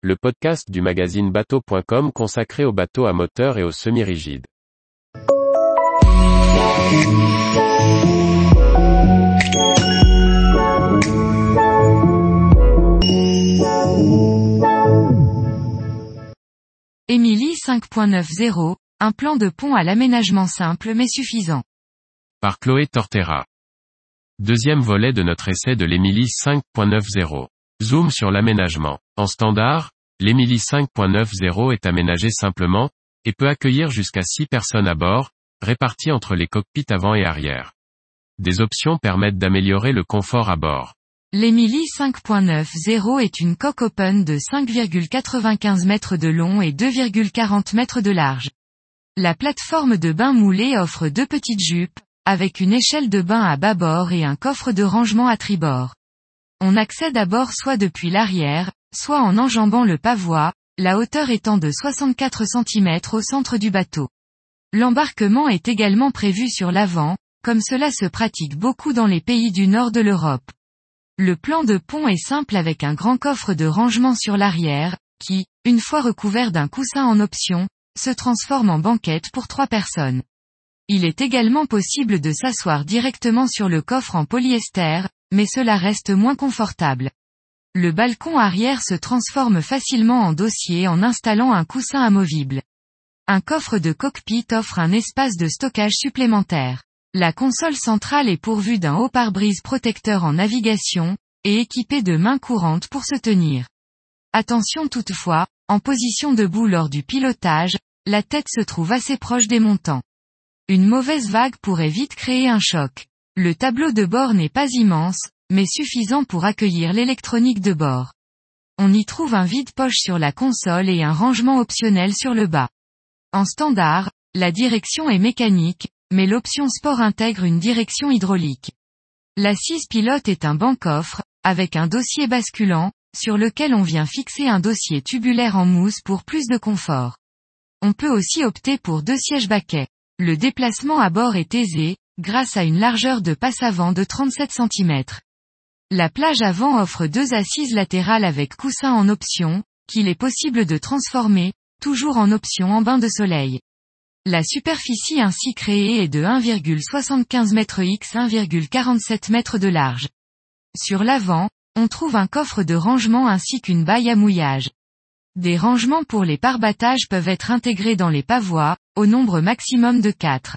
le podcast du magazine bateau.com consacré aux bateaux à moteur et aux semi-rigides. Émilie 5.90, un plan de pont à l'aménagement simple mais suffisant. Par Chloé Tortera. Deuxième volet de notre essai de l'Emily 5.90. Zoom sur l'aménagement. En standard, l'Emily 5.90 est aménagé simplement, et peut accueillir jusqu'à 6 personnes à bord, réparties entre les cockpits avant et arrière. Des options permettent d'améliorer le confort à bord. L'Emily 5.90 est une coque open de 5,95 mètres de long et 2,40 mètres de large. La plateforme de bain moulé offre deux petites jupes, avec une échelle de bain à bâbord et un coffre de rangement à tribord. On accède à soit depuis l'arrière, soit en enjambant le pavois, la hauteur étant de 64 cm au centre du bateau. L'embarquement est également prévu sur l'avant, comme cela se pratique beaucoup dans les pays du nord de l'Europe. Le plan de pont est simple avec un grand coffre de rangement sur l'arrière, qui, une fois recouvert d'un coussin en option, se transforme en banquette pour trois personnes. Il est également possible de s'asseoir directement sur le coffre en polyester, mais cela reste moins confortable. Le balcon arrière se transforme facilement en dossier en installant un coussin amovible. Un coffre de cockpit offre un espace de stockage supplémentaire. La console centrale est pourvue d'un haut pare-brise protecteur en navigation, et équipée de mains courantes pour se tenir. Attention toutefois, en position debout lors du pilotage, la tête se trouve assez proche des montants. Une mauvaise vague pourrait vite créer un choc. Le tableau de bord n'est pas immense, mais suffisant pour accueillir l'électronique de bord. On y trouve un vide-poche sur la console et un rangement optionnel sur le bas. En standard, la direction est mécanique, mais l'option sport intègre une direction hydraulique. L'assise pilote est un banc-coffre, avec un dossier basculant, sur lequel on vient fixer un dossier tubulaire en mousse pour plus de confort. On peut aussi opter pour deux sièges baquets. Le déplacement à bord est aisé, grâce à une largeur de passe avant de 37 cm. La plage avant offre deux assises latérales avec coussin en option, qu'il est possible de transformer, toujours en option en bain de soleil. La superficie ainsi créée est de 1,75 m x 1,47 m de large. Sur l'avant, on trouve un coffre de rangement ainsi qu'une baille à mouillage. Des rangements pour les parbattages peuvent être intégrés dans les pavois, au nombre maximum de 4.